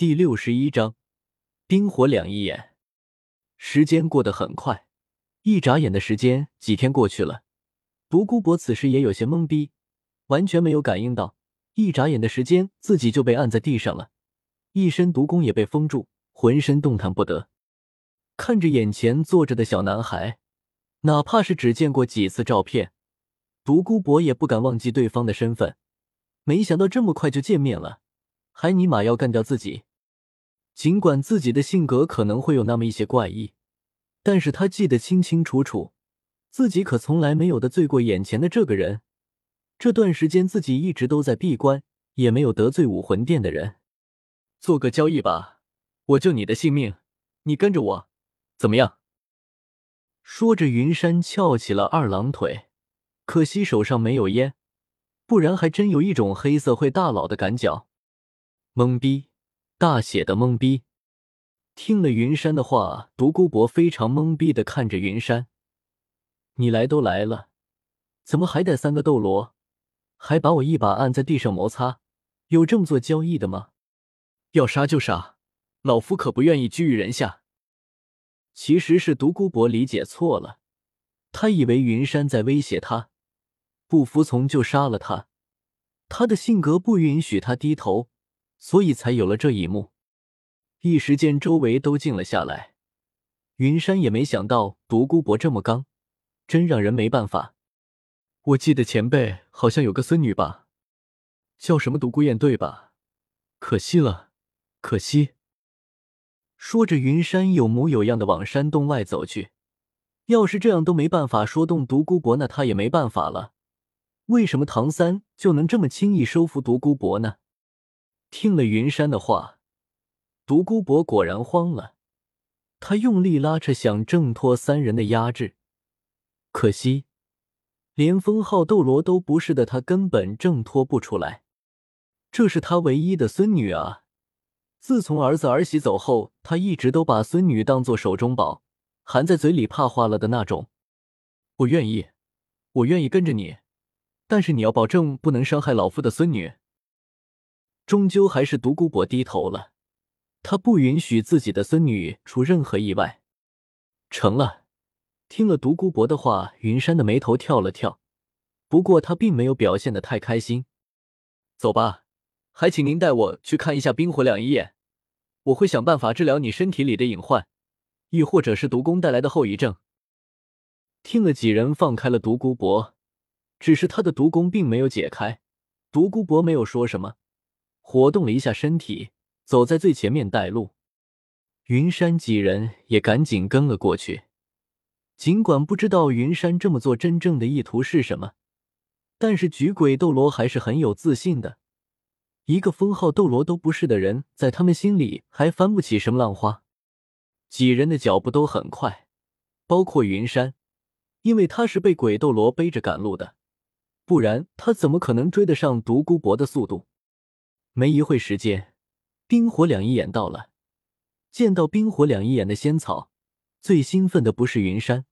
第六十一章，冰火两仪眼。时间过得很快，一眨眼的时间，几天过去了。独孤博此时也有些懵逼，完全没有感应到，一眨眼的时间，自己就被按在地上了，一身毒功也被封住，浑身动弹不得。看着眼前坐着的小男孩，哪怕是只见过几次照片，独孤博也不敢忘记对方的身份。没想到这么快就见面了，还尼玛要干掉自己！尽管自己的性格可能会有那么一些怪异，但是他记得清清楚楚，自己可从来没有得罪过眼前的这个人。这段时间自己一直都在闭关，也没有得罪武魂殿的人。做个交易吧，我救你的性命，你跟着我，怎么样？说着，云山翘起了二郎腿，可惜手上没有烟，不然还真有一种黑社会大佬的赶脚。懵逼。大写的懵逼！听了云山的话，独孤博非常懵逼的看着云山：“你来都来了，怎么还带三个斗罗？还把我一把按在地上摩擦？有这么做交易的吗？要杀就杀，老夫可不愿意居于人下。”其实是独孤博理解错了，他以为云山在威胁他，不服从就杀了他。他的性格不允许他低头。所以才有了这一幕，一时间周围都静了下来。云山也没想到独孤博这么刚，真让人没办法。我记得前辈好像有个孙女吧，叫什么独孤雁对吧？可惜了，可惜。说着，云山有模有样的往山洞外走去。要是这样都没办法说动独孤博，那他也没办法了。为什么唐三就能这么轻易收服独孤博呢？听了云山的话，独孤博果然慌了。他用力拉扯，想挣脱三人的压制，可惜连封号斗罗都不是的，他根本挣脱不出来。这是他唯一的孙女啊！自从儿子儿媳走后，他一直都把孙女当做手中宝，含在嘴里怕化了的那种。我愿意，我愿意跟着你，但是你要保证不能伤害老夫的孙女。终究还是独孤博低头了，他不允许自己的孙女出任何意外。成了，听了独孤博的话，云山的眉头跳了跳，不过他并没有表现的太开心。走吧，还请您带我去看一下冰火两仪眼，我会想办法治疗你身体里的隐患，亦或者是毒功带来的后遗症。听了几人放开了独孤博，只是他的毒功并没有解开，独孤博没有说什么。活动了一下身体，走在最前面带路。云山几人也赶紧跟了过去。尽管不知道云山这么做真正的意图是什么，但是举鬼斗罗还是很有自信的。一个封号斗罗都不是的人，在他们心里还翻不起什么浪花。几人的脚步都很快，包括云山，因为他是被鬼斗罗背着赶路的，不然他怎么可能追得上独孤博的速度？没一会时间，冰火两仪眼到了。见到冰火两仪眼的仙草，最兴奋的不是云山，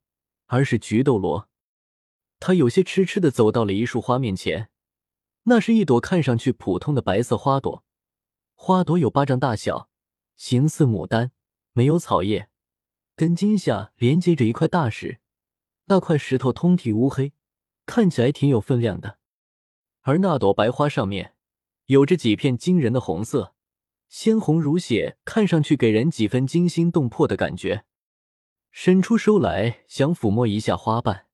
而是菊斗罗。他有些痴痴的走到了一束花面前，那是一朵看上去普通的白色花朵，花朵有巴掌大小，形似牡丹，没有草叶，根茎下连接着一块大石，那块石头通体乌黑，看起来挺有分量的。而那朵白花上面。有着几片惊人的红色，鲜红如血，看上去给人几分惊心动魄的感觉。伸出手来想抚摸一下花瓣，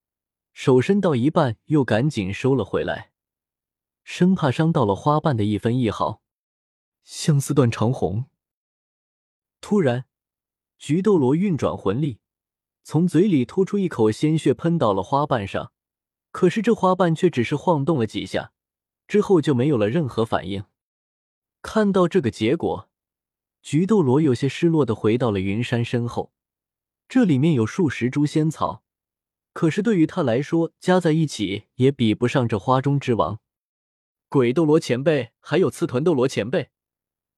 手伸到一半又赶紧收了回来，生怕伤到了花瓣的一分一毫。相思断肠红。突然，菊斗罗运转魂力，从嘴里吐出一口鲜血，喷到了花瓣上。可是这花瓣却只是晃动了几下。之后就没有了任何反应。看到这个结果，菊斗罗有些失落的回到了云山身后。这里面有数十株仙草，可是对于他来说，加在一起也比不上这花中之王——鬼斗罗前辈，还有刺豚斗罗前辈、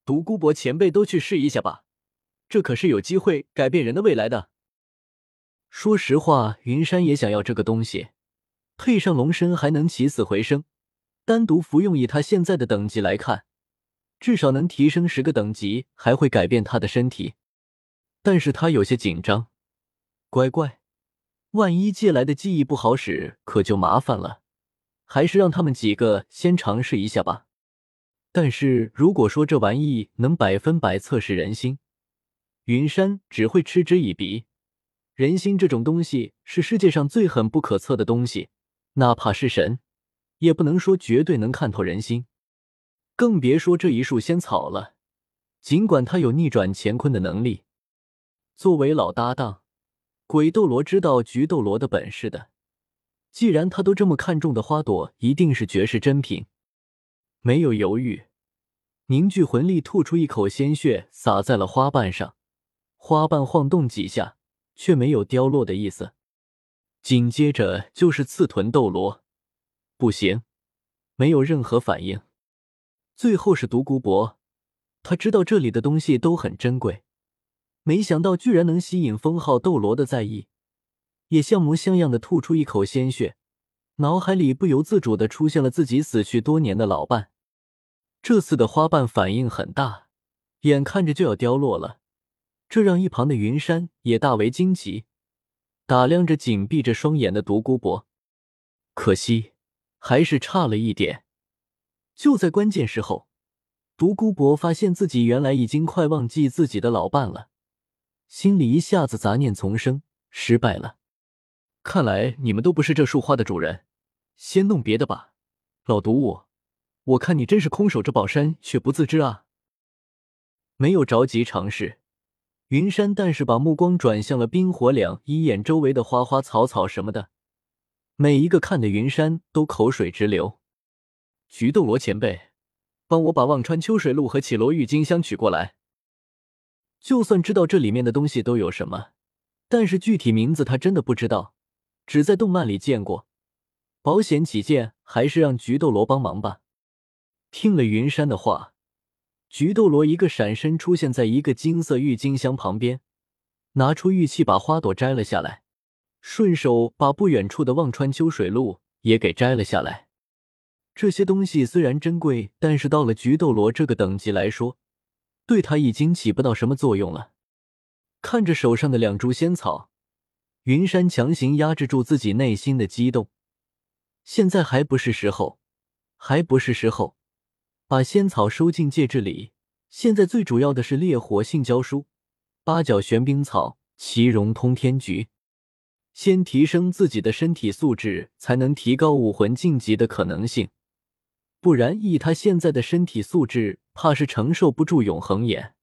独孤博前辈都去试一下吧，这可是有机会改变人的未来的。说实话，云山也想要这个东西，配上龙身还能起死回生。单独服用，以他现在的等级来看，至少能提升十个等级，还会改变他的身体。但是他有些紧张，乖乖，万一借来的记忆不好使，可就麻烦了。还是让他们几个先尝试一下吧。但是如果说这玩意能百分百测试人心，云山只会嗤之以鼻。人心这种东西是世界上最狠不可测的东西，哪怕是神，也不能说绝对能看透人心。更别说这一束仙草了。尽管他有逆转乾坤的能力，作为老搭档，鬼斗罗知道菊斗罗的本事的。既然他都这么看重的花朵，一定是绝世珍品。没有犹豫，凝聚魂力，吐出一口鲜血，洒在了花瓣上。花瓣晃动几下，却没有凋落的意思。紧接着就是刺豚斗罗，不行，没有任何反应。最后是独孤博，他知道这里的东西都很珍贵，没想到居然能吸引封号斗罗的在意。也像模像样的吐出一口鲜血，脑海里不由自主的出现了自己死去多年的老伴。这次的花瓣反应很大，眼看着就要凋落了，这让一旁的云山也大为惊奇，打量着紧闭着双眼的独孤博。可惜还是差了一点。就在关键时候，独孤博发现自己原来已经快忘记自己的老伴了，心里一下子杂念丛生，失败了。看来你们都不是这束花的主人，先弄别的吧。老毒物，我看你真是空守着宝山却不自知啊！没有着急尝试，云山但是把目光转向了冰火两，一眼周围的花花草草什么的，每一个看的云山都口水直流。菊斗罗前辈，帮我把忘川秋水露和绮罗郁金香取过来。就算知道这里面的东西都有什么，但是具体名字他真的不知道。只在动漫里见过，保险起见，还是让菊斗罗帮忙吧。听了云山的话，菊斗罗一个闪身出现在一个金色郁金香旁边，拿出玉器把花朵摘了下来，顺手把不远处的忘川秋水露也给摘了下来。这些东西虽然珍贵，但是到了菊斗罗这个等级来说，对他已经起不到什么作用了。看着手上的两株仙草。云山强行压制住自己内心的激动，现在还不是时候，还不是时候，把仙草收进戒指里。现在最主要的是烈火性胶书、八角玄冰草、奇荣通天菊，先提升自己的身体素质，才能提高武魂晋级的可能性。不然，以他现在的身体素质，怕是承受不住永恒眼。